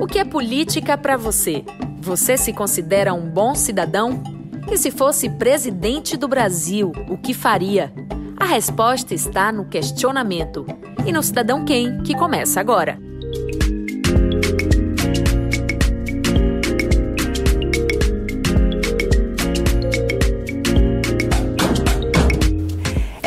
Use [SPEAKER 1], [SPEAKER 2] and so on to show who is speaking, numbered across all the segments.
[SPEAKER 1] O que é política para você? Você se considera um bom cidadão? E se fosse presidente do Brasil, o que faria? A resposta está no questionamento e no Cidadão Quem, que começa agora.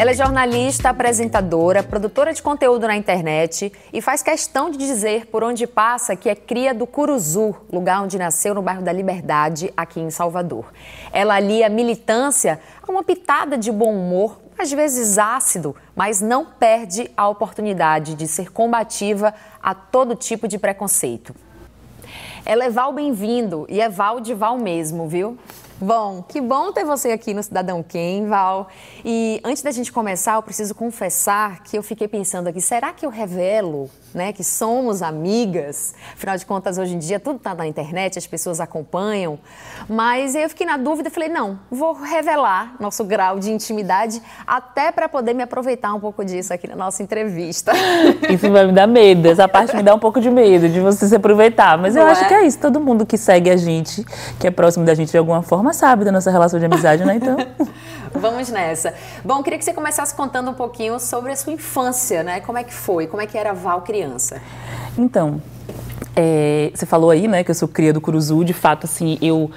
[SPEAKER 1] Ela é jornalista, apresentadora, produtora de conteúdo na internet e faz questão de dizer por onde passa que é cria do Curuzu, lugar onde nasceu no bairro da Liberdade, aqui em Salvador. Ela alia militância a uma pitada de bom humor, às vezes ácido, mas não perde a oportunidade de ser combativa a todo tipo de preconceito. Ela é Val bem-vindo e é Val de Val mesmo, viu? Bom, que bom ter você aqui no Cidadão Quem, Val. E antes da gente começar, eu preciso confessar que eu fiquei pensando aqui, será que eu revelo né, que somos amigas. Afinal de contas, hoje em dia tudo está na internet, as pessoas acompanham. Mas eu fiquei na dúvida e falei, não, vou revelar nosso grau de intimidade até para poder me aproveitar um pouco disso aqui na nossa entrevista.
[SPEAKER 2] Isso vai me dar medo, essa parte me dá um pouco de medo de você se aproveitar. Mas Não eu é? acho que é isso, todo mundo que segue a gente, que é próximo da gente de alguma forma, sabe da nossa relação de amizade, né? Então...
[SPEAKER 1] Vamos nessa. Bom, queria que você começasse contando um pouquinho sobre a sua infância, né? Como é que foi? Como é que era a Val criança?
[SPEAKER 2] Então, é, você falou aí, né, que eu sou cria do Curuzu. De fato, assim, eu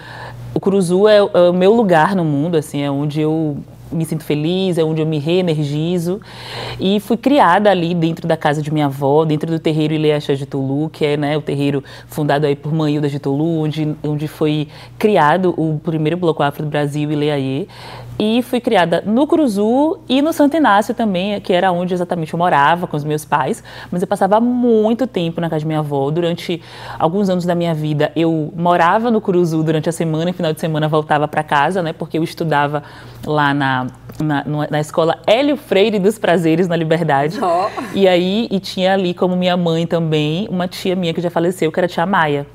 [SPEAKER 2] o Curuzu é, é, o meu lugar no mundo, assim, é onde eu me sinto feliz, é onde eu me reenergizo. E fui criada ali dentro da casa de minha avó, dentro do terreiro Ileaxá de Tolu, que é né, o terreiro fundado aí por Manhilda de Tolu, onde, onde foi criado o primeiro bloco afro do Brasil, Ileaie. E fui criada no Curuzu e no Santo Inácio também, que era onde exatamente eu morava com os meus pais. Mas eu passava muito tempo na casa de minha avó. Durante alguns anos da minha vida, eu morava no Curuzu durante a semana e final de semana voltava para casa, né? Porque eu estudava lá na na, na, escola Hélio Freire dos Prazeres, na Liberdade. Oh. E aí, e tinha ali como minha mãe também, uma tia minha que já faleceu, que era a tia Maia.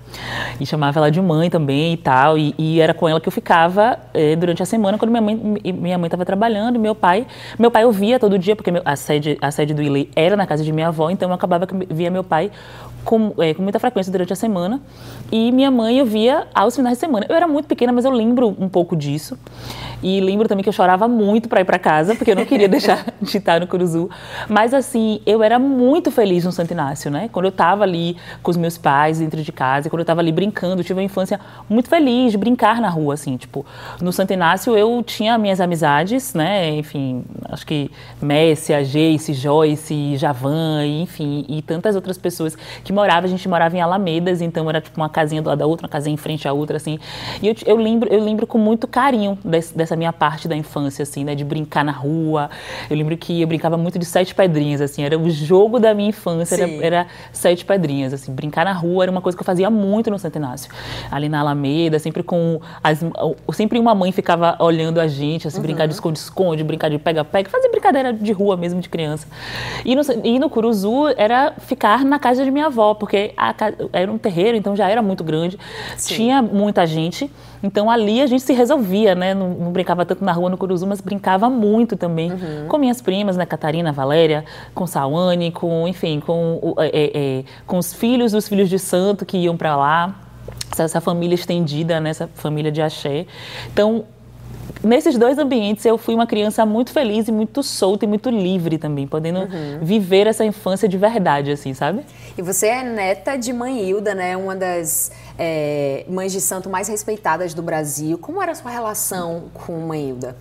[SPEAKER 2] E chamava ela de mãe também e tal. E, e era com ela que eu ficava eh, durante a semana, quando minha mãe minha mãe estava trabalhando, meu pai. Meu pai eu via todo dia, porque a, sede, a sede do Ilê era na casa de minha avó, então eu acabava que via meu pai com, é, com muita frequência durante a semana. E minha mãe eu via aos finais de semana. Eu era muito pequena, mas eu lembro um pouco disso. E lembro também que eu chorava muito para ir para casa, porque eu não queria deixar de estar no Curuzu. Mas assim, eu era muito feliz no Santo Inácio, né? Quando eu estava ali com os meus pais dentro de casa, quando eu estava ali brincando, eu tive uma infância muito feliz de brincar na rua, assim, tipo, no Santo Inácio eu tinha minhas amizades, né? Enfim, acho que Messia, Jace, Joyce, Javan, enfim, e tantas outras pessoas que moravam, a gente morava em Alamedas, então era tipo uma casinha do lado da outra, uma casinha em frente à outra, assim. E eu, eu lembro, eu lembro com muito carinho desse, dessa minha parte da infância, assim, né? De brincar na rua. Eu lembro que eu brincava muito de sete pedrinhas, assim, era o jogo da minha infância, era, era, sete pedrinhas, assim. Brincar na rua era uma coisa que eu fazia muito no Santo Inácio. Ali na Alameda, sempre com as, sempre uma mãe ficava olhando a gente, assim, uhum. brincar de esconde-esconde, brincar de pega-pega, fazer brincadeira de rua mesmo, de criança. E no, e no Curuzu era ficar na casa de minha avó, porque a, era um terreiro, então já era muito grande, Sim. tinha muita gente. Então ali a gente se resolvia, né? Não, não, brincava tanto na rua no Curuzu, mas brincava muito também uhum. com minhas primas, né? Catarina, Valéria, com Sawane, com, enfim, com, é, é, é, com os filhos dos filhos de santo que iam para lá. Essa, essa família estendida, né? Essa família de axé. Então, nesses dois ambientes eu fui uma criança muito feliz e muito solta e muito livre também, podendo uhum. viver essa infância de verdade, assim, sabe?
[SPEAKER 1] E você é neta de mãe Hilda, né? Uma das é, mães de santo mais respeitadas do Brasil. Como era a sua relação com mãe Hilda?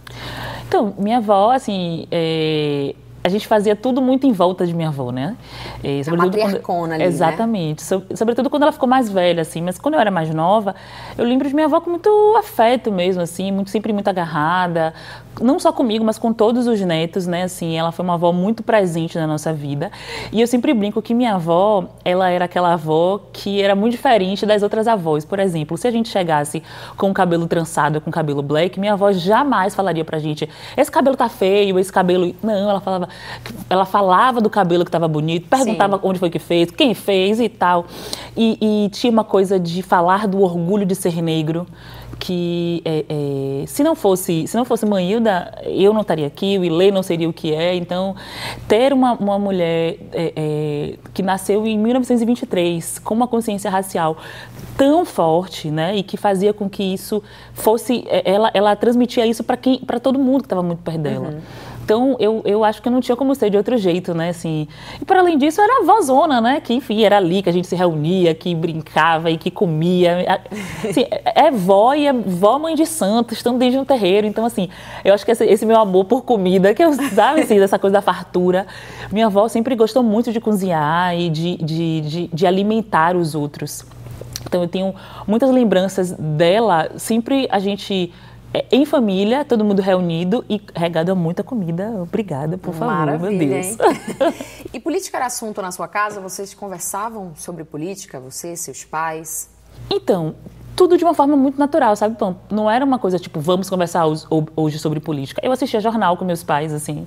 [SPEAKER 2] Então, minha avó, assim, é a gente fazia tudo muito em volta de minha avó, né?
[SPEAKER 1] E, a matriarcona
[SPEAKER 2] quando,
[SPEAKER 1] ali,
[SPEAKER 2] Exatamente. Né? Sobretudo quando ela ficou mais velha, assim. Mas quando eu era mais nova, eu lembro de minha avó com muito afeto mesmo, assim. Muito, sempre muito agarrada. Não só comigo, mas com todos os netos, né? Assim, ela foi uma avó muito presente na nossa vida. E eu sempre brinco que minha avó, ela era aquela avó que era muito diferente das outras avós. Por exemplo, se a gente chegasse com o cabelo trançado, com o cabelo black, minha avó jamais falaria pra gente, esse cabelo tá feio, esse cabelo... Não, ela falava, ela falava do cabelo que estava bonito, perguntava Sim. onde foi que fez, quem fez e tal. e, e tinha uma coisa de falar do orgulho de ser negro, que é, é, se não fosse se não fosse Manhilda, eu não estaria aqui, o Ilê não seria o que é. Então, ter uma, uma mulher é, é que nasceu em 1923 com uma consciência racial tão forte, né, e que fazia com que isso fosse é, ela ela transmitia isso para quem para todo mundo que estava muito perto dela. Uhum. Então, eu, eu acho que não tinha como ser de outro jeito, né? Assim, e para além disso, era a vozona, né? Que, enfim, era ali que a gente se reunia, que brincava e que comia. Assim, é, é vó e é vó mãe de santo, estão desde um terreiro. Então, assim, eu acho que esse, esse meu amor por comida, que eu, sabe, assim, dessa coisa da fartura. Minha avó sempre gostou muito de cozinhar e de, de, de, de alimentar os outros. Então, eu tenho muitas lembranças dela. Sempre a gente é, em família, todo mundo reunido e regado a muita comida. Obrigada, por favor,
[SPEAKER 1] Maravilha,
[SPEAKER 2] meu Deus.
[SPEAKER 1] e política era assunto na sua casa? Vocês conversavam sobre política, você, seus pais?
[SPEAKER 2] Então, tudo de uma forma muito natural, sabe? Então, não era uma coisa tipo, vamos conversar hoje sobre política. Eu assistia jornal com meus pais, assim,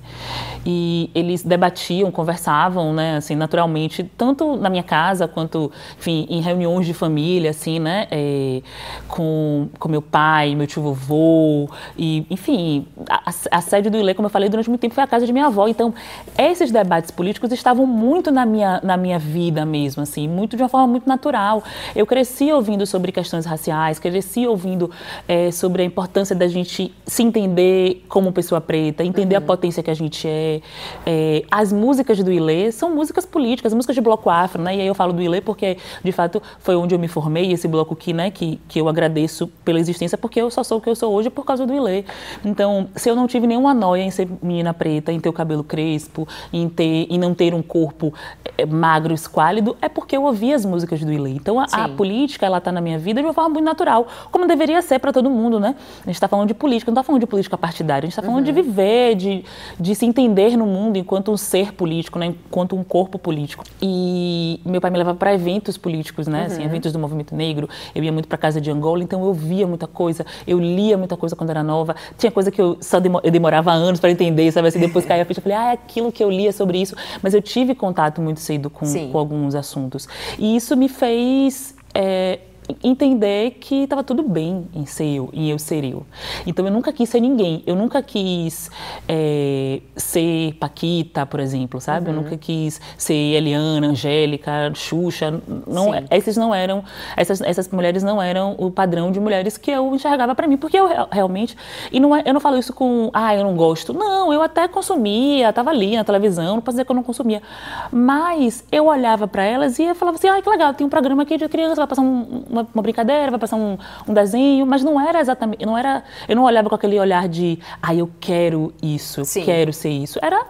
[SPEAKER 2] e eles debatiam, conversavam, né, assim, naturalmente, tanto na minha casa quanto, enfim, em reuniões de família, assim, né, é, com, com meu pai, meu tio vovô, e, enfim, a, a sede do Ilê, como eu falei, durante muito tempo foi a casa de minha avó. Então, esses debates políticos estavam muito na minha, na minha vida mesmo, assim, muito de uma forma muito natural. Eu cresci ouvindo sobre questões raciais raciais, cresci ouvindo é, sobre a importância da gente se entender como pessoa preta, entender uhum. a potência que a gente é. é. As músicas do Ilê são músicas políticas, músicas de bloco afro, né? E aí eu falo do Ilê porque, de fato, foi onde eu me formei, esse bloco que, né, que, que eu agradeço pela existência, porque eu só sou o que eu sou hoje por causa do Ilê. Então, se eu não tive nenhuma noia em ser menina preta, em ter o cabelo crespo, em, ter, em não ter um corpo é, magro, esquálido, é porque eu ouvi as músicas do Ilê. Então, a, a política, ela tá na minha vida de uma forma muito natural, como deveria ser para todo mundo, né? A gente está falando de política, não está falando de política partidária, a gente está falando uhum. de viver, de, de se entender no mundo enquanto um ser político, né? enquanto um corpo político. E meu pai me levava para eventos políticos, né? Assim, uhum. Assim, eventos do movimento negro, eu ia muito para casa de Angola, então eu via muita coisa, eu lia muita coisa quando era nova, tinha coisa que eu só eu demorava anos para entender, sabe? Assim, depois caía a ficha, eu falei, ah, é aquilo que eu lia sobre isso, mas eu tive contato muito cedo com, com alguns assuntos. E isso me fez é, entender que estava tudo bem em ser eu, em eu ser eu. Então eu nunca quis ser ninguém. Eu nunca quis é, ser Paquita, por exemplo, sabe? Uhum. Eu nunca quis ser Eliana, Angélica, Xuxa. Não, essas não eram, essas, essas mulheres não eram o padrão de mulheres que eu enxergava para mim, porque eu realmente e não é, eu não falo isso com, ah, eu não gosto. Não, eu até consumia, estava ali na televisão, não posso dizer que eu não consumia, mas eu olhava para elas e eu falava assim, ah, que legal, tem um programa aqui de criança, vai passar um, uma, uma, brincadeira, vai passar um, um, desenho, mas não era exatamente, não era, eu não olhava com aquele olhar de, ah, eu quero isso, Sim. quero ser isso. Era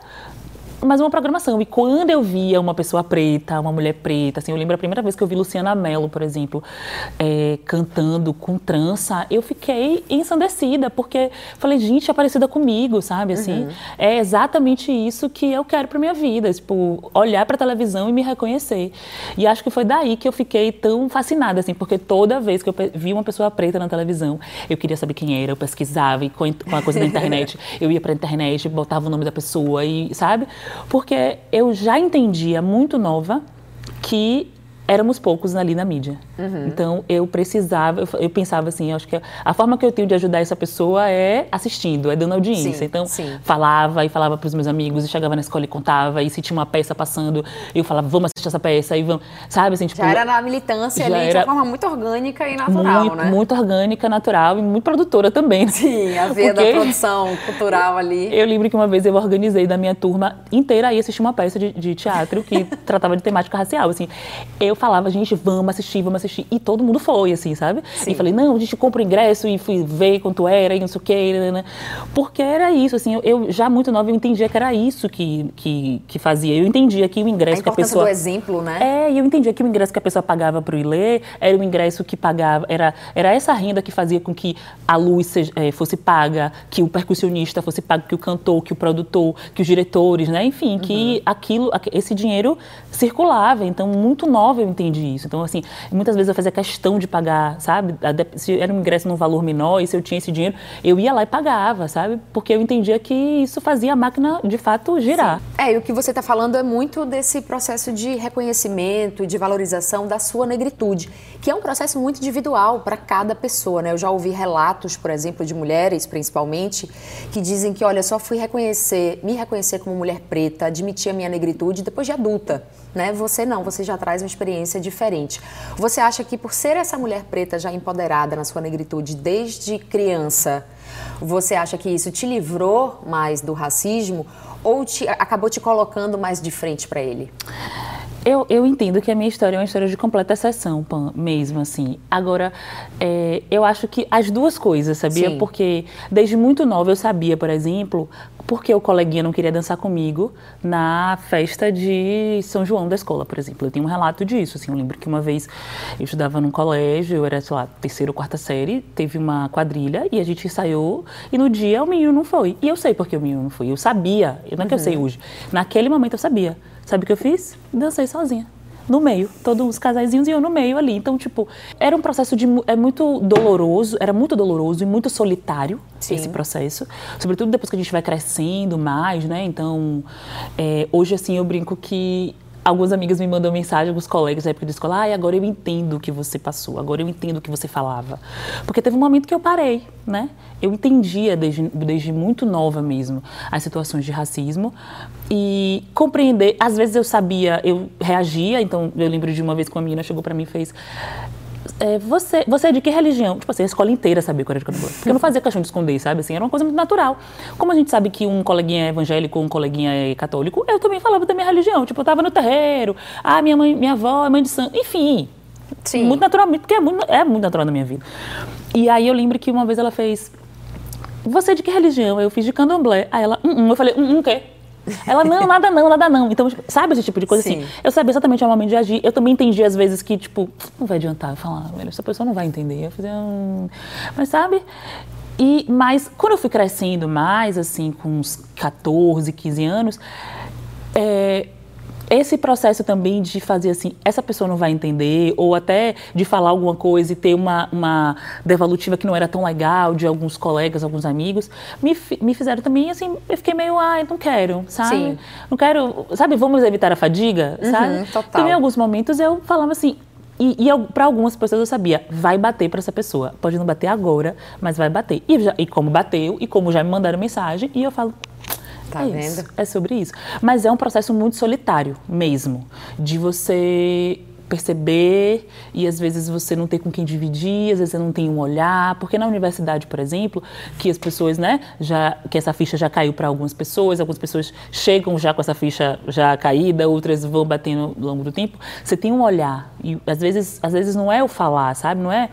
[SPEAKER 2] mas uma programação. E quando eu via uma pessoa preta, uma mulher preta, assim, eu lembro a primeira vez que eu vi Luciana Mello, por exemplo, é, cantando com trança, eu fiquei ensandecida, porque falei, gente, é parecida comigo, sabe? Assim, uhum. é exatamente isso que eu quero para minha vida, tipo, olhar para televisão e me reconhecer. E acho que foi daí que eu fiquei tão fascinada, assim, porque toda vez que eu vi uma pessoa preta na televisão, eu queria saber quem era, eu pesquisava e com a coisa da internet, eu ia para a internet, botava o nome da pessoa e, sabe? Porque eu já entendia muito nova que éramos poucos ali na mídia. Uhum. Então eu precisava, eu, pensava assim, acho que a forma que eu tenho de ajudar essa pessoa é assistindo, é dando audiência. Sim, então sim. falava e falava para os meus amigos, e chegava na escola e contava, e se tinha uma peça passando, eu falava, vamos assistir essa peça, e vamos, sabe assim, tipo,
[SPEAKER 1] Já era na militância ali, de uma forma muito orgânica e natural,
[SPEAKER 2] muito,
[SPEAKER 1] né?
[SPEAKER 2] Muito orgânica, natural e muito produtora também.
[SPEAKER 1] Sim, a veia da produção cultural ali.
[SPEAKER 2] Eu lembro que uma vez eu organizei da minha turma inteira aí assistir uma peça de, de teatro que tratava de temática racial, assim. Eu falava, gente, vamos assistir, vamos assistir. E todo mundo foi, assim, sabe? Sim. E falei, não, a gente compra o ingresso e fui ver quanto era e não sei o quê, né, né? Porque era isso, assim, eu, eu, já muito nova eu entendia que era isso que, que, que fazia. Eu entendia que o ingresso a que a pessoa...
[SPEAKER 1] do exemplo, né?
[SPEAKER 2] É, e eu entendia que o ingresso que a pessoa pagava para o Ilê era o ingresso que pagava, era, era essa renda que fazia com que a luz seja, é, fosse paga, que o percussionista fosse pago, que o cantor, que o produtor, que os diretores, né? Enfim, uhum. que aquilo, esse dinheiro circulava. Então, muito nova eu entendi isso. Então, assim, muitas vezes eu fazia questão de pagar, sabe? Se era um ingresso num valor menor e se eu tinha esse dinheiro, eu ia lá e pagava, sabe? Porque eu entendia que isso fazia a máquina, de fato, girar.
[SPEAKER 1] Sim. É, e o que você está falando é muito desse processo de reconhecimento e de valorização da sua negritude, que é um processo muito individual para cada pessoa. Né? Eu já ouvi relatos, por exemplo, de mulheres, principalmente, que dizem que, olha, só fui reconhecer, me reconhecer como mulher preta, admitir a minha negritude depois de adulta. Né? Você não, você já traz uma experiência diferente. Você acha que por ser essa mulher preta já empoderada na sua negritude desde criança, você acha que isso te livrou mais do racismo ou te, acabou te colocando mais de frente para ele?
[SPEAKER 2] Eu, eu entendo que a minha história é uma história de completa exceção, mesmo assim. Agora, é, eu acho que as duas coisas, sabia? Sim. Porque desde muito nova eu sabia, por exemplo, porque o coleguinha não queria dançar comigo na festa de São João da escola, por exemplo. Eu tenho um relato disso, assim, eu lembro que uma vez eu estudava num colégio, eu era, sei lá, terceira ou quarta série, teve uma quadrilha e a gente ensaiou e no dia o menino não foi. E eu sei porque o menino não foi, eu sabia, não é que eu sei uhum. hoje, naquele momento eu sabia. Sabe o que eu fiz? Dancei sozinha. No meio, todos os casaizinhos e eu no meio ali. Então, tipo, era um processo de é muito doloroso, era muito doloroso e muito solitário Sim. esse processo. Sobretudo depois que a gente vai crescendo mais, né? Então, é, hoje, assim, eu brinco que algumas amigas me mandam mensagem, alguns colegas da época de escola, ah, agora eu entendo o que você passou, agora eu entendo o que você falava. Porque teve um momento que eu parei, né? Eu entendia desde, desde muito nova mesmo as situações de racismo e compreender, às vezes eu sabia, eu reagia, então eu lembro de uma vez que uma menina chegou para mim e fez é, você, você é de que religião? Tipo assim, a escola inteira sabia qual era de candomblé. Porque eu não fazia questão de esconder, sabe? Assim, era uma coisa muito natural. Como a gente sabe que um coleguinha é evangélico, um coleguinha é católico, eu também falava da minha religião. Tipo, eu tava no terreiro, ah, minha mãe, minha avó é mãe de santo, enfim. Sim. Muito naturalmente, porque é muito, é muito natural na minha vida. E aí eu lembro que uma vez ela fez, você é de que religião? Eu fiz de candomblé. Aí ela, um, um. eu falei, um, um, o quê? Ela, não, nada não, nada não. Então, sabe esse tipo de coisa assim? Sim. assim? Eu sabia exatamente o momento de agir. Eu também entendi às vezes que, tipo, não vai adiantar falar, essa pessoa não vai entender. Eu fazia, hum... Mas sabe? E, mas quando eu fui crescendo mais, assim, com uns 14, 15 anos, é, esse processo também de fazer assim, essa pessoa não vai entender, ou até de falar alguma coisa e ter uma, uma devolutiva que não era tão legal de alguns colegas, alguns amigos, me, me fizeram também assim, eu fiquei meio, ai, não quero, sabe? Sim. Não quero, sabe, vamos evitar a fadiga, uhum, sabe? Total. Então, em alguns momentos eu falava assim, e, e para algumas pessoas eu sabia, vai bater para essa pessoa. Pode não bater agora, mas vai bater. E, já, e como bateu, e como já me mandaram mensagem, e eu falo, Tá é vendo? Isso, é sobre isso. Mas é um processo muito solitário mesmo, de você perceber e às vezes você não tem com quem dividir, às vezes você não tem um olhar, porque na universidade, por exemplo, que as pessoas, né, já que essa ficha já caiu para algumas pessoas, algumas pessoas chegam já com essa ficha já caída, outras vão batendo ao longo do tempo, você tem um olhar e às vezes, às vezes não é o falar, sabe? Não é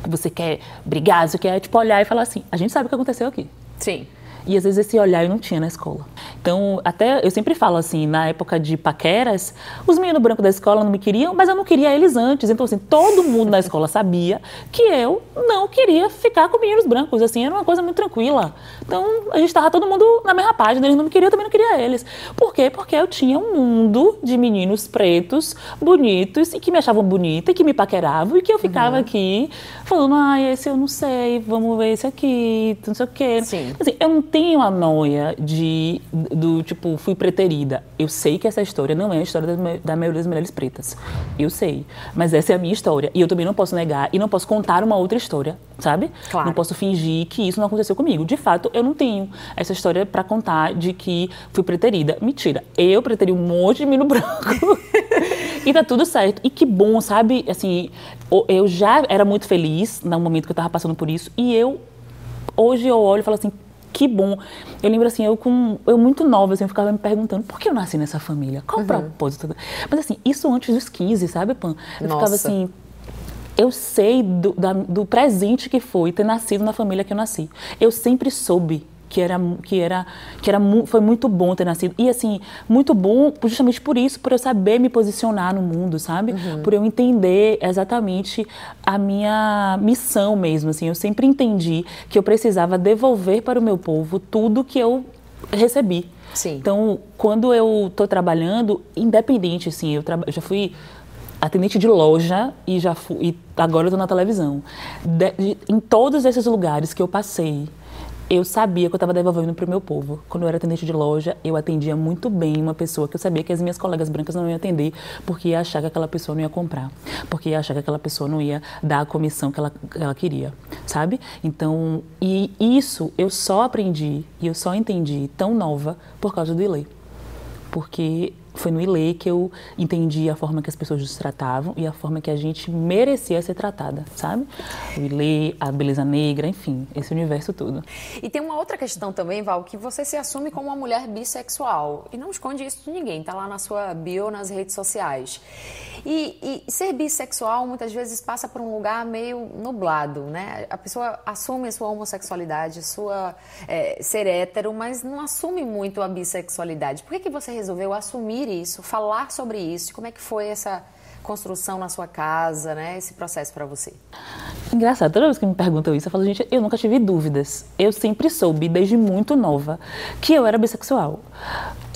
[SPEAKER 2] que você quer brigar, você quer tipo olhar e falar assim, a gente sabe o que aconteceu aqui.
[SPEAKER 1] Sim.
[SPEAKER 2] E às vezes esse olhar eu não tinha na escola. Então, até eu sempre falo assim, na época de paqueras, os meninos brancos da escola não me queriam, mas eu não queria eles antes. Então, assim, todo mundo na escola sabia que eu não queria ficar com meninos brancos. Assim, era uma coisa muito tranquila. Então, a gente estava todo mundo na mesma página. Eles não me queriam, eu também não queria eles. Por quê? Porque eu tinha um mundo de meninos pretos, bonitos, e que me achavam bonita, e que me paqueravam, e que eu ficava uhum. aqui falando, ah, esse eu não sei, vamos ver esse aqui, não sei o quê. Sim. Assim, eu não tenho a noia de, do tipo, fui preterida. Eu sei que essa história não é a história da, da maioria das mulheres pretas. Eu sei. Mas essa é a minha história. E eu também não posso negar e não posso contar uma outra história, sabe? Claro. Não posso fingir que isso não aconteceu comigo. De fato, eu não tenho essa história para contar de que fui preterida. Mentira. Eu preteri um monte de menino branco. e tá tudo certo. E que bom, sabe? Assim, eu já era muito feliz no momento que eu tava passando por isso. E eu hoje eu olho e falo assim, que bom. Eu lembro assim, eu com eu muito nova, assim, eu ficava me perguntando por que eu nasci nessa família? Qual uhum. o propósito? Mas assim, isso antes dos 15, sabe, Pan? Eu Nossa. ficava assim, eu sei do, da, do presente que foi ter nascido na família que eu nasci. Eu sempre soube que era que era que era foi muito bom ter nascido e assim muito bom justamente por isso por eu saber me posicionar no mundo sabe uhum. por eu entender exatamente a minha missão mesmo assim eu sempre entendi que eu precisava devolver para o meu povo tudo que eu recebi Sim. então quando eu estou trabalhando independente assim eu, eu já fui atendente de loja e já fui, e agora eu estou na televisão. De, de, em todos esses lugares que eu passei, eu sabia que eu estava devolvendo para o meu povo. Quando eu era atendente de loja, eu atendia muito bem uma pessoa que eu sabia que as minhas colegas brancas não iam atender porque ia achar que aquela pessoa não ia comprar, porque ia achar que aquela pessoa não ia dar a comissão que ela, que ela queria, sabe? Então, e isso eu só aprendi e eu só entendi tão nova por causa do Ilê. Porque foi no ILE que eu entendi a forma que as pessoas nos tratavam e a forma que a gente merecia ser tratada, sabe? O ILE, a beleza negra, enfim, esse universo todo.
[SPEAKER 1] E tem uma outra questão também, Val, que você se assume como uma mulher bissexual e não esconde isso de ninguém, tá lá na sua bio nas redes sociais. E, e ser bissexual muitas vezes passa por um lugar meio nublado, né? A pessoa assume a sua homossexualidade, sua é, ser hétero, mas não assume muito a bissexualidade. Por que, que você resolveu assumir isso, falar sobre isso? Como é que foi essa construção na sua casa, né? Esse processo para você?
[SPEAKER 2] Engraçado, toda vez que me perguntam isso, eu falo, gente, eu nunca tive dúvidas. Eu sempre soube, desde muito nova, que eu era bissexual.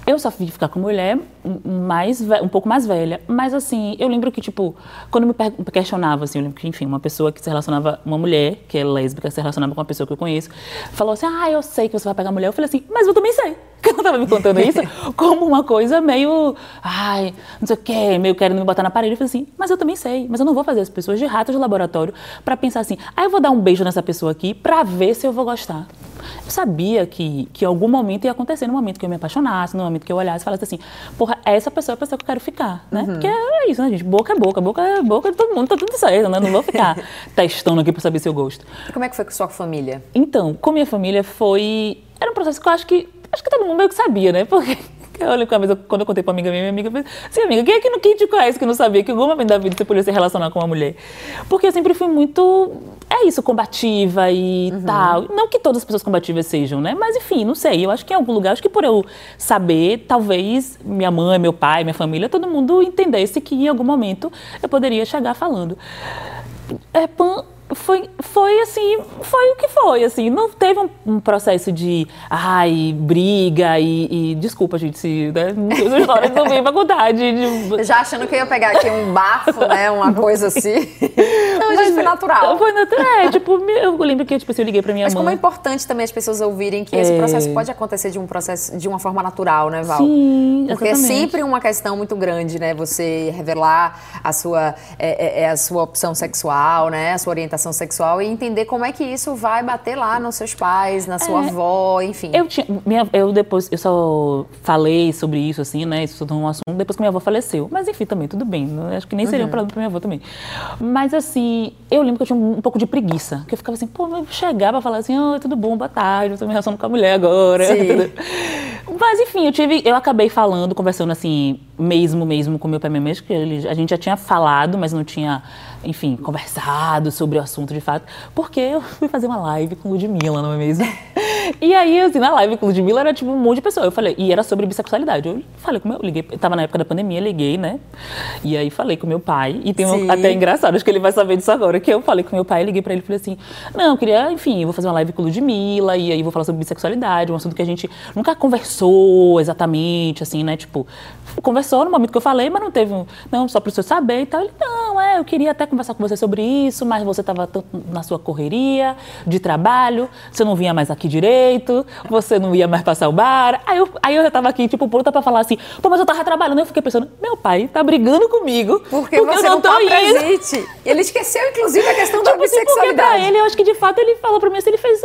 [SPEAKER 2] Eu só fui ficar com mulher mais um pouco mais velha, mas assim, eu lembro que tipo, quando me questionava assim, eu lembro que enfim, uma pessoa que se relacionava, uma mulher que é lésbica, se relacionava com uma pessoa que eu conheço, falou assim: "Ah, eu sei que você vai pegar mulher". Eu falei assim: "Mas eu também sei". Que ela tava me contando isso como uma coisa meio, ai, não sei o quê, meio querendo me botar na parede. Eu falei assim: "Mas eu também sei, mas eu não vou fazer as pessoas de rato de laboratório para pensar assim: "Ah, eu vou dar um beijo nessa pessoa aqui para ver se eu vou gostar". Eu sabia que, que em algum momento ia acontecer, no momento que eu me apaixonasse, no momento que eu olhasse e falasse assim, porra, essa pessoa é a pessoa que eu quero ficar, né? Uhum. Porque é isso, né, gente? Boca é boca, boca é boca de todo mundo, tá tudo certo, né? Não vou ficar testando aqui pra saber se eu gosto.
[SPEAKER 1] E como é que foi com sua família?
[SPEAKER 2] Então, com minha família foi... Era um processo que eu acho que... Acho que todo mundo meio que sabia, né? Porque eu lembro que uma vez, quando eu contei pra amiga minha, minha amiga falou assim, amiga, quem é que, quem te conhece que não sabia que alguma vez da vida você podia se relacionar com uma mulher? Porque eu sempre fui muito, é isso, combativa e uhum. tal. Não que todas as pessoas combativas sejam, né? Mas enfim, não sei. Eu acho que em algum lugar, acho que por eu saber, talvez minha mãe, meu pai, minha família, todo mundo entendesse que em algum momento eu poderia chegar falando. É, pan, foi, foi assim, foi o que foi, assim, não teve um, um processo de, ai, briga e, e desculpa, gente, se, né, as histórias não vem faculdade. De...
[SPEAKER 1] Já achando que eu ia pegar aqui um bafo, né, uma coisa assim. Não, Mas, gente, foi natural.
[SPEAKER 2] Foi natural, é, tipo, eu lembro que, tipo, assim, eu liguei pra minha
[SPEAKER 1] Mas
[SPEAKER 2] mãe.
[SPEAKER 1] Mas como é importante também as pessoas ouvirem que é... esse processo pode acontecer de um processo, de uma forma natural, né, Val?
[SPEAKER 2] Sim,
[SPEAKER 1] Porque é
[SPEAKER 2] exatamente.
[SPEAKER 1] é sempre uma questão muito grande, né, você revelar a sua, é, é, é a sua opção sexual, né, a sua orientação sexual e entender como é que isso vai bater lá nos seus pais, na sua é, avó, enfim.
[SPEAKER 2] Eu, tinha, minha, eu depois, eu só falei sobre isso, assim, né, isso é um assunto depois que minha avó faleceu. Mas enfim, também, tudo bem, né, acho que nem seria uhum. um problema pra minha avó também. Mas assim, eu lembro que eu tinha um, pouco de preguiça, que eu ficava assim, pô, eu chegava pra falar assim, oh, tudo bom, boa tarde, eu tô me relacionando com a mulher agora. Mas enfim, eu tive, eu acabei falando, conversando assim, mesmo, mesmo com meu pai mesmo, que ele, a gente já tinha falado, mas não tinha, enfim, conversado sobre o assunto de fato, porque eu fui fazer uma live com Ludmilla, não é mesmo? E aí, assim, na live com Ludmilla era tipo um monte de pessoa. Eu falei, e era sobre bissexualidade. Eu falei com meu, liguei, tava na época da pandemia, liguei, né? E aí falei com meu pai, e tem um, até engraçado, acho que ele vai saber disso agora, que eu falei com meu pai, liguei pra ele e falei assim: não, eu queria, enfim, eu vou fazer uma live com Ludmilla, e aí vou falar sobre bissexualidade, um assunto que a gente nunca conversou exatamente, assim, né? Tipo, conversou no momento que eu falei, mas não teve um, não, só o senhor saber e tal. Ele, não, é, eu queria até conversar com você sobre isso, mas você estava na sua correria de trabalho, você não vinha mais aqui direito, você não ia mais passar o bar. Aí eu, aí eu já estava aqui, tipo, pronta para falar assim, pô, mas eu estava trabalhando. Eu fiquei pensando, meu pai tá brigando comigo.
[SPEAKER 1] Porque, porque você eu não, não tá presente. Ele esqueceu, inclusive, a questão da tipo, bissexualidade.
[SPEAKER 2] Porque pra ele, eu acho que de fato ele falou para mim assim, ele fez,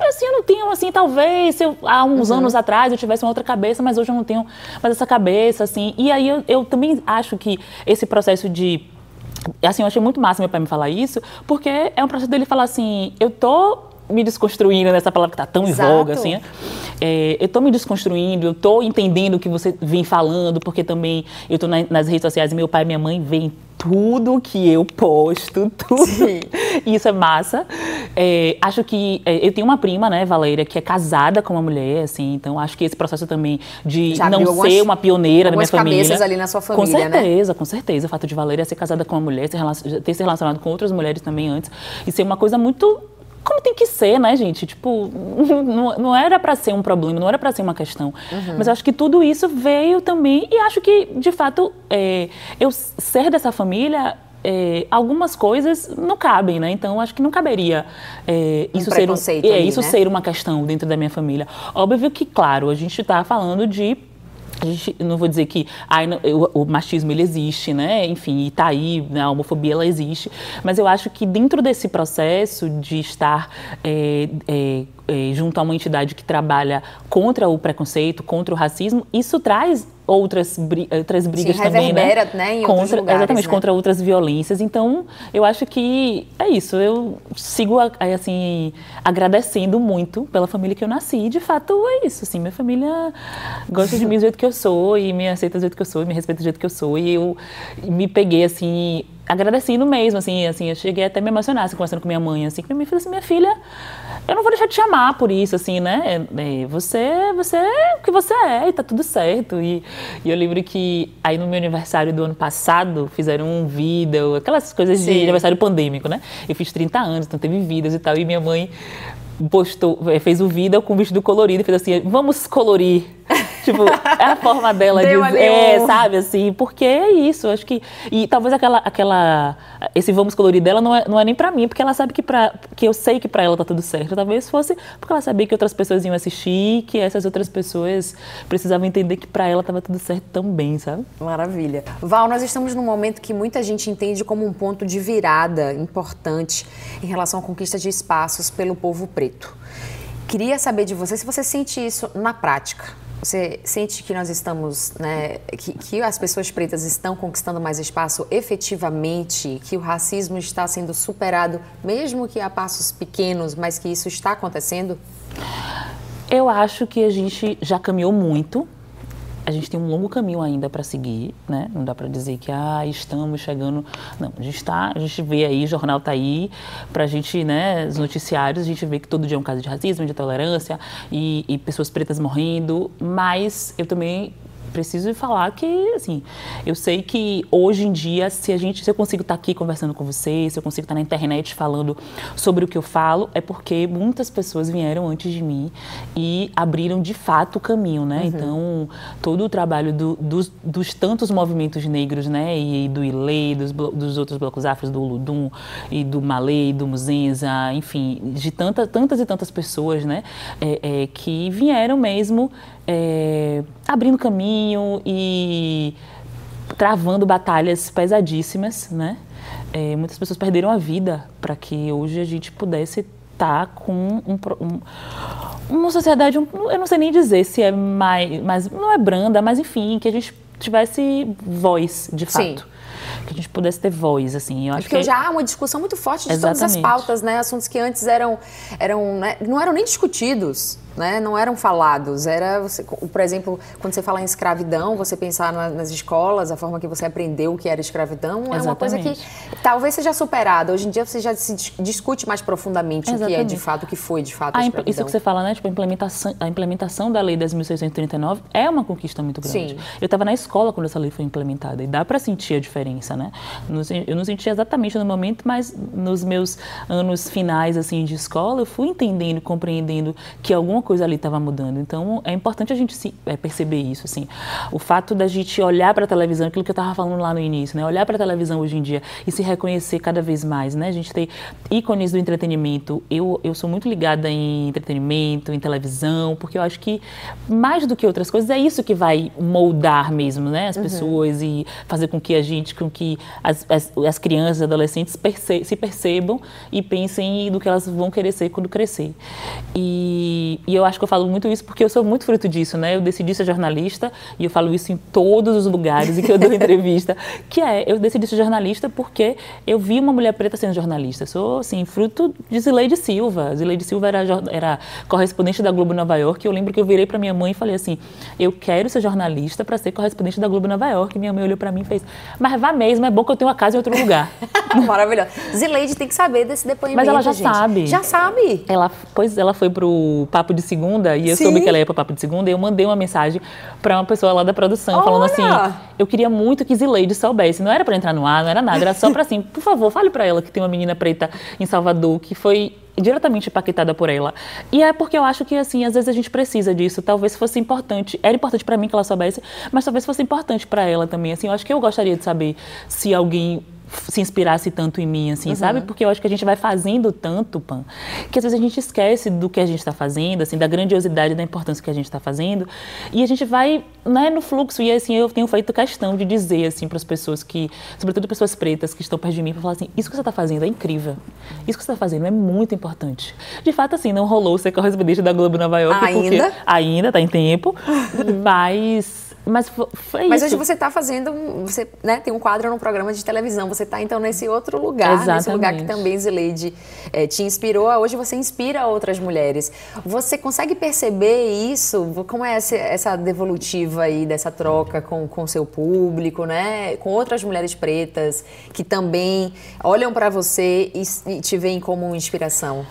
[SPEAKER 2] assim, eu não tenho, assim, talvez, eu, há uns uhum. anos atrás eu tivesse uma outra cabeça, mas hoje eu não tenho mais essa cabeça, assim. E aí eu, eu também acho que esse processo de assim, eu achei muito massa meu pai me falar isso, porque é um processo dele falar assim, eu tô me desconstruindo nessa palavra que está tão Exato. em voga, assim. É, eu estou me desconstruindo, eu estou entendendo o que você vem falando, porque também eu estou na, nas redes sociais e meu pai e minha mãe veem tudo que eu posto, tudo. Sim. Isso é massa. É, acho que é, eu tenho uma prima, né, Valéria, que é casada com uma mulher, assim, então acho que esse processo também de Já não ser uma pioneira da minha família.
[SPEAKER 1] cabeças ali na sua família,
[SPEAKER 2] Com né? certeza, né? com certeza. O fato de Valéria ser casada com uma mulher, ter se relacionado com outras mulheres também antes, e ser uma coisa muito como tem que ser, né, gente? Tipo, não, não era para ser um problema, não era para ser uma questão. Uhum. Mas acho que tudo isso veio também, e acho que, de fato, é, eu ser dessa família é, algumas coisas não cabem, né? Então acho que não caberia é, isso, um ser, um, é, isso né? ser uma questão dentro da minha família. Óbvio que, claro, a gente está falando de não vou dizer que ai, o, o, machismo ele existe, né? Enfim, e tá aí, né? a homofobia ela existe. Mas eu acho que dentro desse processo de estar é, é, junto a uma entidade que trabalha contra o preconceito, contra o racismo, isso traz outras, outras brigas
[SPEAKER 1] Sim,
[SPEAKER 2] também,
[SPEAKER 1] né? né?
[SPEAKER 2] Contra,
[SPEAKER 1] lugares,
[SPEAKER 2] exatamente,
[SPEAKER 1] né?
[SPEAKER 2] contra outras violências. Então, eu acho que é isso. Eu sigo, assim, agradecendo muito pela família que eu nasci. E, de fato, é isso. Assim, minha família gosta de mim do jeito que eu sou e me aceita do jeito que eu sou e me respeita do jeito que eu sou. E eu me peguei, assim, agradecendo mesmo, assim, assim, eu cheguei até a me emocionar, assim, conversando com minha mãe, assim, que minha filha, assim, minha filha, eu não vou deixar de te amar por isso, assim, né, é, você, você é o que você é e tá tudo certo, e, e, eu lembro que aí no meu aniversário do ano passado, fizeram um vídeo, aquelas coisas Sim. de aniversário pandêmico, né, eu fiz 30 anos, então teve vidas e tal, e minha mãe postou, fez o vídeo com o vestido colorido e fez assim, vamos colorir tipo, é a forma dela
[SPEAKER 1] Deu
[SPEAKER 2] de. É, sabe, assim, porque é isso. Acho que. E talvez aquela. aquela esse vamos colorir dela não é, não é nem pra mim, porque ela sabe que, pra, que eu sei que pra ela tá tudo certo. Talvez fosse porque ela sabia que outras pessoas iam assistir, que essas outras pessoas precisavam entender que pra ela tava tudo certo também, sabe?
[SPEAKER 1] Maravilha. Val, nós estamos num momento que muita gente entende como um ponto de virada importante em relação à conquista de espaços pelo povo preto. Queria saber de você se você sente isso na prática. Você sente que nós estamos, né, que, que, as pessoas pretas estão conquistando mais espaço efetivamente, que o racismo está sendo superado, mesmo que a passos pequenos, mas que isso está acontecendo?
[SPEAKER 2] Eu acho que a gente já caminhou muito, a gente tem um longo caminho ainda para seguir, né? Não dá para dizer que ah, estamos chegando. Não, a gente está, a gente vê aí, o jornal está aí, para a gente, né, os noticiários, a gente vê que todo dia é um caso de racismo, de intolerância e, e pessoas pretas morrendo, mas eu também preciso falar que, assim, eu sei que hoje em dia, se a gente, se eu consigo estar aqui conversando com vocês, se eu consigo estar na internet falando sobre o que eu falo, é porque muitas pessoas vieram antes de mim e abriram de fato o caminho, né? Uhum. Então, todo o trabalho do, dos, dos, tantos movimentos negros, né? E, e do ILE, dos, dos outros blocos afros, do Uludum e do Malê, do Muzenza, enfim, de tanta, tantas e tantas pessoas, né? É, é, que vieram mesmo é, abrindo caminho e travando batalhas pesadíssimas, né? É, muitas pessoas perderam a vida para que hoje a gente pudesse estar tá com um, um, uma sociedade, um, eu não sei nem dizer se é mais, mais, não é branda, mas enfim, que a gente tivesse voz, de fato. Sim que a gente pudesse ter voz, assim. Eu acho
[SPEAKER 1] Porque
[SPEAKER 2] que...
[SPEAKER 1] já há uma discussão muito forte de Exatamente. todas as pautas, né? Assuntos que antes eram, eram né? não eram nem discutidos né, não eram falados. Era, você, por exemplo, quando você fala em escravidão, você pensar nas escolas, a forma que você aprendeu o que era escravidão, Exatamente. é uma coisa que talvez seja superada. Hoje em dia você já se discute mais profundamente Exatamente. o que é de fato, o que foi de fato a, a escravidão.
[SPEAKER 2] Isso que você fala, né? Tipo, a implementação, a implementação da Lei 10.639 é uma conquista muito grande. Sim. Eu estava na escola quando essa lei foi implementada e dá para sentir a diferença, né? Eu não senti exatamente no momento, mas nos meus anos finais assim de escola, eu fui entendendo, compreendendo que alguma coisa ali estava mudando. Então, é importante a gente se, é, perceber isso, assim. O fato da gente olhar para a televisão, aquilo que eu estava falando lá no início, né? Olhar para a televisão hoje em dia e se reconhecer cada vez mais, né? A gente tem ícones do entretenimento. Eu, eu sou muito ligada em entretenimento, em televisão, porque eu acho que mais do que outras coisas é isso que vai moldar mesmo, né? As uhum. pessoas e fazer com que a gente, com que as, as, as crianças, adolescentes perce se percebam e pensem do que elas vão querer ser quando crescer. E, e eu acho que eu falo muito isso porque eu sou muito fruto disso, né? Eu decidi ser jornalista e eu falo isso em todos os lugares em que eu dou entrevista, que é, eu decidi ser jornalista porque eu vi uma mulher preta sendo jornalista. Eu sou, assim, fruto de Zileide Silva. Zileide Silva era, era correspondente da Globo Nova York e eu lembro que eu virei para minha mãe e falei assim, eu quero ser jornalista para ser correspondente da Globo Nova York. Minha mãe olhou para mim e fez, mas vá mesmo, é bom que eu tenho uma casa em outro lugar.
[SPEAKER 1] Maravilhoso. Zileide tem que saber desse depoimento,
[SPEAKER 2] Mas ela já
[SPEAKER 1] gente.
[SPEAKER 2] sabe.
[SPEAKER 1] Já sabe?
[SPEAKER 2] Ela, pois ela foi pro Papo de segunda e eu Sim. soube que ela ia para Papo de Segunda, e eu mandei uma mensagem para uma pessoa lá da produção, Olha. falando assim: eu queria muito que Zileide soubesse. Não era para entrar no ar, não era nada, era só para assim, por favor, fale para ela que tem uma menina preta em Salvador que foi diretamente impactada por ela. E é porque eu acho que, assim, às vezes a gente precisa disso. Talvez fosse importante, era importante para mim que ela soubesse, mas talvez fosse importante para ela também. Assim, eu acho que eu gostaria de saber se alguém se inspirasse tanto em mim, assim, uhum. sabe? Porque eu acho que a gente vai fazendo tanto, Pan, que às vezes a gente esquece do que a gente está fazendo, assim, da grandiosidade, da importância que a gente está fazendo, e a gente vai, né, no fluxo. E assim, eu tenho feito questão de dizer, assim, para as pessoas que, sobretudo pessoas pretas que estão perto de mim, para falar assim: isso que você está fazendo é incrível, isso que você está fazendo é muito importante. De fato, assim, não rolou ser correspondente da Globo Nova York,
[SPEAKER 1] ainda?
[SPEAKER 2] porque ainda está em tempo, mas mas foi,
[SPEAKER 1] Mas
[SPEAKER 2] isso.
[SPEAKER 1] hoje você está fazendo, você né, tem um quadro num programa de televisão, você está então nesse outro lugar, Exatamente. nesse lugar que também Zileide é, te inspirou, hoje você inspira outras mulheres. Você consegue perceber isso? Como é essa, essa devolutiva aí dessa troca com o seu público, né? Com outras mulheres pretas que também olham para você e, e te veem como inspiração?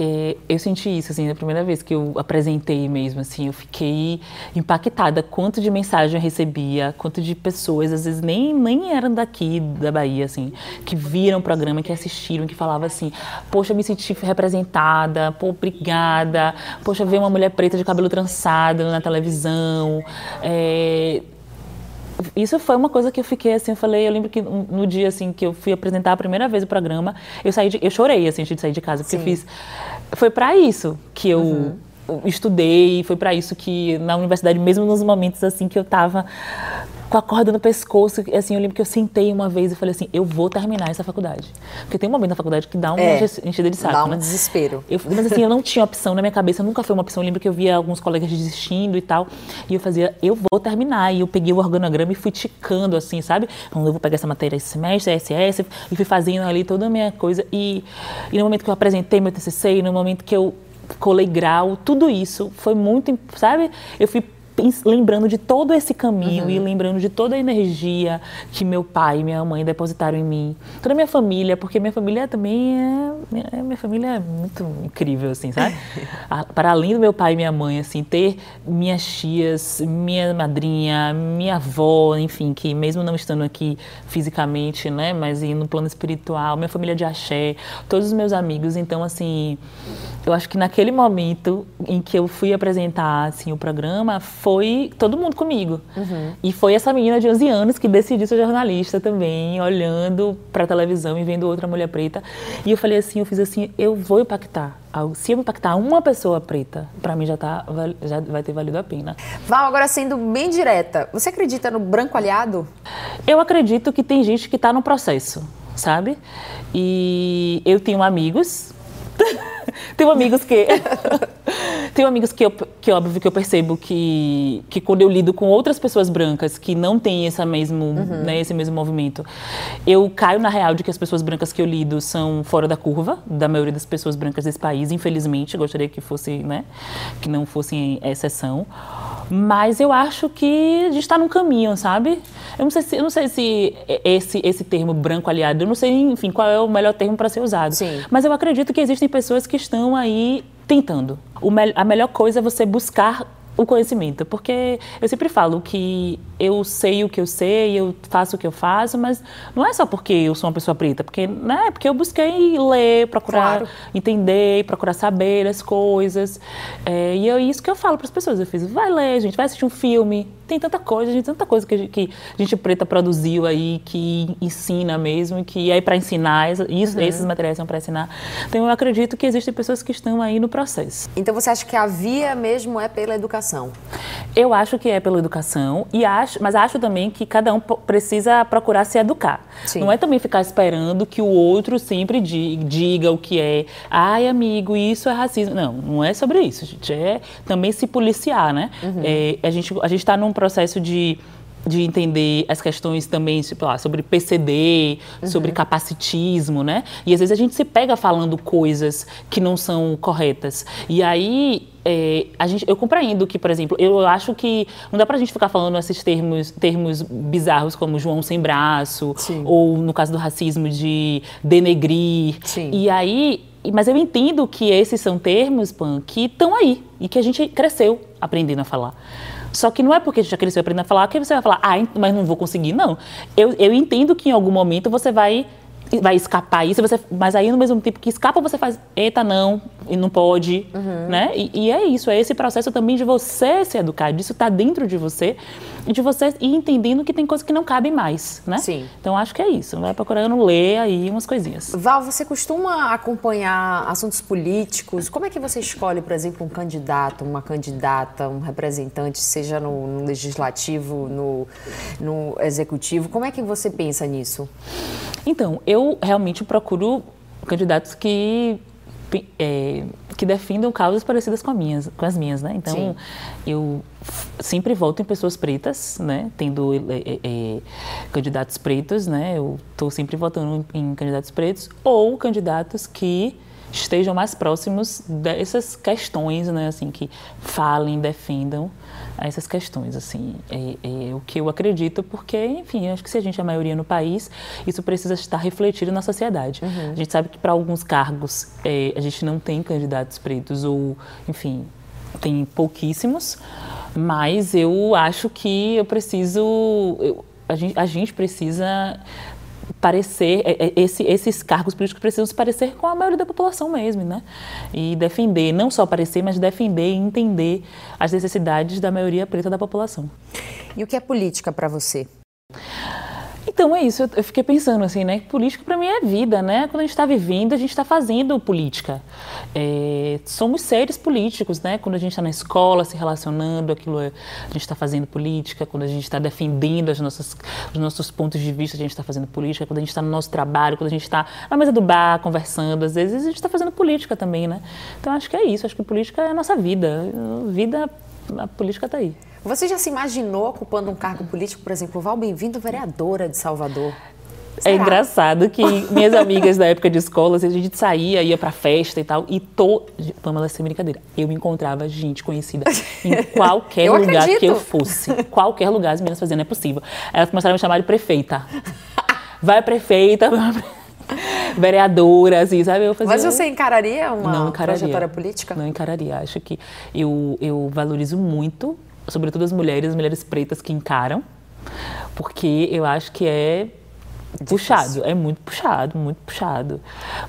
[SPEAKER 2] É, eu senti isso, assim, na primeira vez que eu apresentei mesmo, assim, eu fiquei impactada quanto de mensagem eu recebia, quanto de pessoas, às vezes nem, nem eram daqui da Bahia, assim, que viram o programa, que assistiram, que falavam assim, poxa, me senti representada, pô, obrigada, poxa, ver uma mulher preta de cabelo trançado na televisão, é, isso foi uma coisa que eu fiquei assim, eu falei, eu lembro que no dia assim que eu fui apresentar a primeira vez o programa, eu saí de, eu chorei assim antes de sair de casa, porque Sim. eu fiz foi para isso que eu uhum. estudei, foi para isso que na universidade mesmo nos momentos assim que eu estava com a corda no pescoço. Assim, eu lembro que eu sentei uma vez e falei assim, eu vou terminar essa faculdade. Porque tem um momento na faculdade que dá uma é, enchida de saco,
[SPEAKER 1] Dá um
[SPEAKER 2] né?
[SPEAKER 1] desespero.
[SPEAKER 2] Eu, mas assim, eu não tinha opção na minha cabeça, nunca foi uma opção. Eu lembro que eu via alguns colegas desistindo e tal. E eu fazia, eu vou terminar. E eu peguei o organograma e fui ticando, assim, sabe? Então, eu vou pegar essa matéria esse semestre, SS, e fui fazendo ali toda a minha coisa. E, e no momento que eu apresentei meu TCC, e no momento que eu colei grau, tudo isso foi muito, sabe? Eu fui lembrando de todo esse caminho uhum. e lembrando de toda a energia que meu pai e minha mãe depositaram em mim, toda a minha família, porque minha família também é minha família é muito incrível assim, sabe? Para além do meu pai e minha mãe, assim, ter minhas tias, minha madrinha, minha avó, enfim, que mesmo não estando aqui fisicamente, né, mas no plano espiritual, minha família de axé, todos os meus amigos, então assim, eu acho que naquele momento em que eu fui apresentar assim o programa, foi todo mundo comigo. Uhum. E foi essa menina de 11 anos que decidiu ser jornalista também, olhando para a televisão e vendo outra mulher preta. E eu falei assim, eu fiz assim, eu vou impactar. Se eu impactar uma pessoa preta, para mim já, tá, já vai ter valido a pena.
[SPEAKER 1] Val, agora sendo bem direta, você acredita no branco aliado?
[SPEAKER 2] Eu acredito que tem gente que está no processo, sabe? E eu tenho amigos tenho amigos que. tenho amigos que, eu, que óbvio que eu percebo que, que quando eu lido com outras pessoas brancas que não têm esse mesmo, uhum. né, esse mesmo movimento, eu caio na real de que as pessoas brancas que eu lido são fora da curva, da maioria das pessoas brancas desse país, infelizmente. Gostaria que fosse, né? Que não fossem exceção. Mas eu acho que a gente está num caminho, sabe? Eu não sei se, eu não sei se esse, esse termo branco aliado, eu não sei, enfim, qual é o melhor termo para ser usado.
[SPEAKER 1] Sim.
[SPEAKER 2] Mas eu acredito que existem pessoas que estão aí tentando. Me a melhor coisa é você buscar o conhecimento, porque eu sempre falo que eu sei o que eu sei, eu faço o que eu faço, mas não é só porque eu sou uma pessoa preta, porque, né, porque eu busquei ler, procurar claro. entender, procurar saber as coisas. É, e é isso que eu falo para as pessoas. Eu fiz, vai ler, gente, vai assistir um filme. Tem tanta coisa, gente, tanta coisa que, que a gente preta produziu aí, que ensina mesmo, que é para ensinar, isso, uhum. esses materiais são para ensinar. Então eu acredito que existem pessoas que estão aí no processo.
[SPEAKER 1] Então você acha que a via mesmo é pela educação?
[SPEAKER 2] Eu acho que é pela educação e acho acho, mas acho também que cada um precisa procurar se educar. Sim. Não é também ficar esperando que o outro sempre diga o que é. Ai, amigo, isso é racismo. Não, não é sobre isso, gente. É também se policiar, né? Uhum. É, a gente a está num processo de de entender as questões também tipo, lá, sobre PCD, uhum. sobre capacitismo, né? E às vezes a gente se pega falando coisas que não são corretas. E aí é, a gente, eu compreendo que, por exemplo, eu acho que não dá pra gente ficar falando esses termos, termos bizarros como João sem braço, Sim. ou no caso do racismo de denegrir.
[SPEAKER 1] Sim.
[SPEAKER 2] E aí, mas eu entendo que esses são termos, Pan, que estão aí e que a gente cresceu aprendendo a falar. Só que não é porque já cresceu aprendendo a falar que você vai falar, ah, mas não vou conseguir. Não. Eu, eu entendo que em algum momento você vai vai escapar isso, você, mas aí no mesmo tempo que escapa, você faz, eita, não, e não pode, uhum. né? E, e, é isso, é esse processo também de você se educar, disso tá dentro de você, de você ir entendendo que tem coisas que não cabem mais, né?
[SPEAKER 1] Sim.
[SPEAKER 2] Então acho que é isso, vai procurando ler aí umas coisinhas.
[SPEAKER 1] Val, você costuma acompanhar assuntos políticos? Como é que você escolhe, por exemplo, um candidato, uma candidata, um representante, seja no, no legislativo, no, no executivo? Como é que você pensa nisso?
[SPEAKER 2] Então, eu realmente procuro candidatos que é, que defendam causas parecidas com, minhas, com as minhas, né? Então, Sim. eu sempre voto em pessoas pretas, né? Tendo é, é, é candidatos pretos, né? Eu estou sempre votando em candidatos pretos ou candidatos que estejam mais próximos dessas questões, né? Assim, que falem, defendam essas questões, assim, é, é, o que eu acredito, porque, enfim, acho que se a gente é a maioria no país, isso precisa estar refletido na sociedade. Uhum. A gente sabe que para alguns cargos é, a gente não tem candidatos pretos ou, enfim, tem pouquíssimos, mas eu acho que eu preciso, eu, a, gente, a gente precisa parecer, é, é, esse, esses cargos políticos precisam se parecer com a maioria da população mesmo, né? E defender, não só parecer, mas defender e entender as necessidades da maioria preta da população.
[SPEAKER 1] E o que é política para você?
[SPEAKER 2] Então é isso, eu fiquei pensando assim, né? Política para mim é vida, né? Quando a gente está vivendo, a gente está fazendo política. É, somos seres políticos, né? Quando a gente está na escola se relacionando, aquilo é, a gente está fazendo política. Quando a gente está defendendo as nossas, os nossos pontos de vista, a gente está fazendo política. Quando a gente está no nosso trabalho, quando a gente está na mesa do bar conversando, às vezes a gente está fazendo política também, né? Então acho que é isso. Acho que política é a nossa vida. Vida, a política está aí.
[SPEAKER 1] Você já se imaginou ocupando um cargo político, por exemplo, Val Bem-vindo, vereadora de Salvador?
[SPEAKER 2] É Será? É engraçado que minhas amigas da época de escola, a gente saía, ia pra festa e tal, e tô. Pamela, sem brincadeira, eu encontrava gente conhecida em qualquer lugar acredito. que eu fosse. Qualquer lugar as meninas faziam, não é possível. Elas começaram a me chamar de prefeita. Vai, prefeita. vereadora, assim, sabe? Eu
[SPEAKER 1] fazia... Mas você encararia uma não encararia, trajetória política?
[SPEAKER 2] Não encararia. Acho que eu, eu valorizo muito sobretudo as mulheres, as mulheres pretas que encaram, porque eu acho que é puxado, é muito puxado, muito puxado.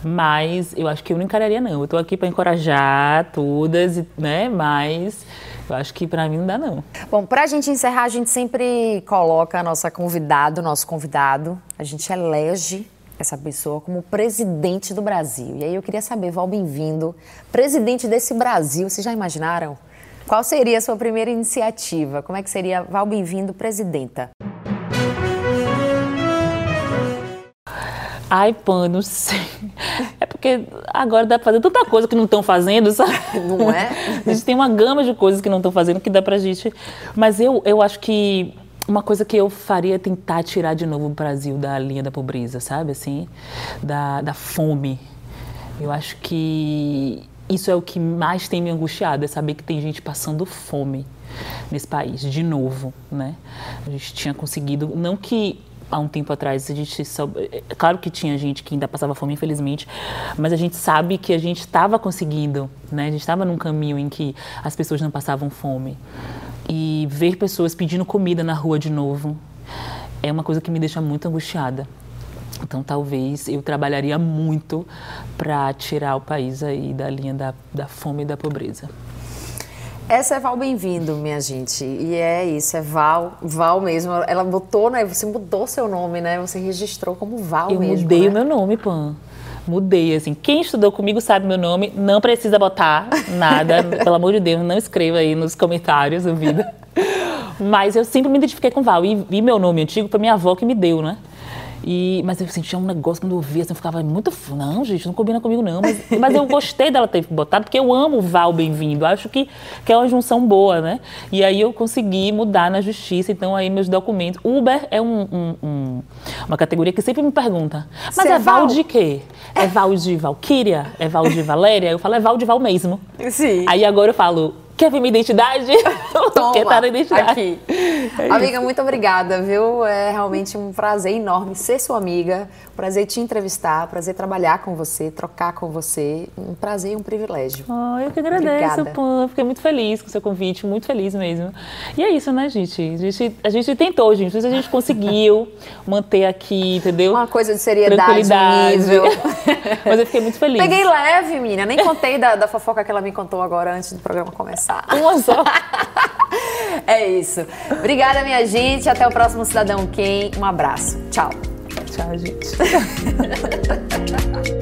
[SPEAKER 2] Mas eu acho que eu não encararia não. Eu estou aqui para encorajar todas, né? Mas eu acho que para mim não dá não.
[SPEAKER 1] Bom, para a gente encerrar, a gente sempre coloca a nossa convidada, o nosso convidado, a gente elege essa pessoa como presidente do Brasil. E aí eu queria saber, Val, bem-vindo, presidente desse Brasil, vocês já imaginaram? Qual seria a sua primeira iniciativa? Como é que seria Val Bem-vindo presidenta?
[SPEAKER 2] Ai, sei. É porque agora dá pra fazer tanta coisa que não estão fazendo, sabe?
[SPEAKER 1] Não é?
[SPEAKER 2] A gente tem uma gama de coisas que não estão fazendo que dá pra gente. Mas eu, eu acho que uma coisa que eu faria é tentar tirar de novo o Brasil da linha da pobreza, sabe? Assim, da, da fome. Eu acho que isso é o que mais tem me angustiado, é saber que tem gente passando fome nesse país, de novo, né? A gente tinha conseguido, não que há um tempo atrás a gente é claro que tinha gente que ainda passava fome, infelizmente, mas a gente sabe que a gente estava conseguindo, né? A gente estava num caminho em que as pessoas não passavam fome. E ver pessoas pedindo comida na rua de novo é uma coisa que me deixa muito angustiada. Então, talvez eu trabalharia muito para tirar o país aí da linha da, da fome e da pobreza.
[SPEAKER 1] Essa é Val Bem-vindo, minha gente. E é isso, é Val, Val mesmo. Ela botou, né? Você mudou seu nome, né? Você registrou como Val
[SPEAKER 2] eu
[SPEAKER 1] mesmo.
[SPEAKER 2] Eu mudei
[SPEAKER 1] né?
[SPEAKER 2] o meu nome, Pan. Mudei, assim. Quem estudou comigo sabe meu nome. Não precisa botar nada. pelo amor de Deus, não escreva aí nos comentários vídeo. Mas eu sempre me identifiquei com Val. E, e meu nome antigo foi minha avó que me deu, né? E, mas eu sentia um negócio quando eu via, assim, eu ficava muito. Não, gente, não combina comigo, não. Mas, mas eu gostei dela ter botado, porque eu amo o Val Bem-vindo. Acho que, que é uma junção boa, né? E aí eu consegui mudar na justiça, então aí meus documentos. Uber é um, um, um, uma categoria que sempre me pergunta. Mas Você é, é Val de quê? É Val de Valquíria? É Val de Valéria? Eu falo, é Val de Val mesmo.
[SPEAKER 1] Sim.
[SPEAKER 2] Aí agora eu falo, Quer ver minha identidade?
[SPEAKER 1] Toma,
[SPEAKER 2] Quer estar na identidade.
[SPEAKER 1] Aqui. É amiga, muito obrigada, viu? É realmente um prazer enorme ser sua amiga, prazer te entrevistar, prazer trabalhar com você, trocar com você. Um prazer e um privilégio.
[SPEAKER 2] Oh, eu que agradeço, Pan. Fiquei muito feliz com o seu convite, muito feliz mesmo. E é isso, né, gente? A gente, a gente tentou, gente. Não sei se a gente conseguiu manter aqui, entendeu?
[SPEAKER 1] Uma coisa de seriedade, nível.
[SPEAKER 2] Mas eu fiquei muito feliz.
[SPEAKER 1] Peguei leve, menina. Nem contei da, da fofoca que ela me contou agora antes do programa começar.
[SPEAKER 2] Uma só.
[SPEAKER 1] é isso. Obrigada, minha gente. Até o próximo Cidadão Quem. Um abraço. Tchau.
[SPEAKER 2] Tchau, gente.